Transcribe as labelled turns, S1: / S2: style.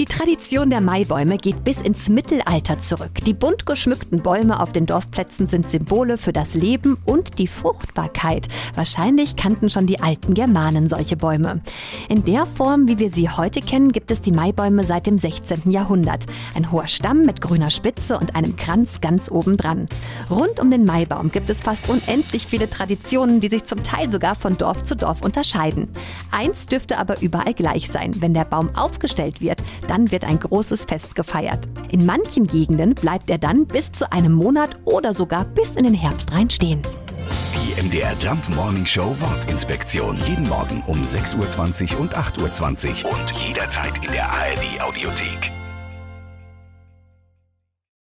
S1: Die Tradition der Maibäume geht bis ins Mittelalter zurück. Die bunt geschmückten Bäume auf den Dorfplätzen sind Symbole für das Leben und die Fruchtbarkeit. Wahrscheinlich kannten schon die alten Germanen solche Bäume. In der Form, wie wir sie heute kennen, gibt es die Maibäume seit dem 16. Jahrhundert. Ein hoher Stamm mit grüner Spitze und einem Kranz ganz oben dran. Rund um den Maibaum gibt es fast unendlich viele Traditionen, die sich zum Teil sogar von Dorf zu Dorf unterscheiden. Eins dürfte aber überall gleich sein. Wenn der Baum aufgestellt wird, dann wird ein großes Fest gefeiert. In manchen Gegenden bleibt er dann bis zu einem Monat oder sogar bis in den Herbst rein stehen.
S2: Die MDR Jump Morning Show Wortinspektion. Jeden Morgen um 6.20 Uhr und 8.20 Uhr und jederzeit in der ARD Audiothek.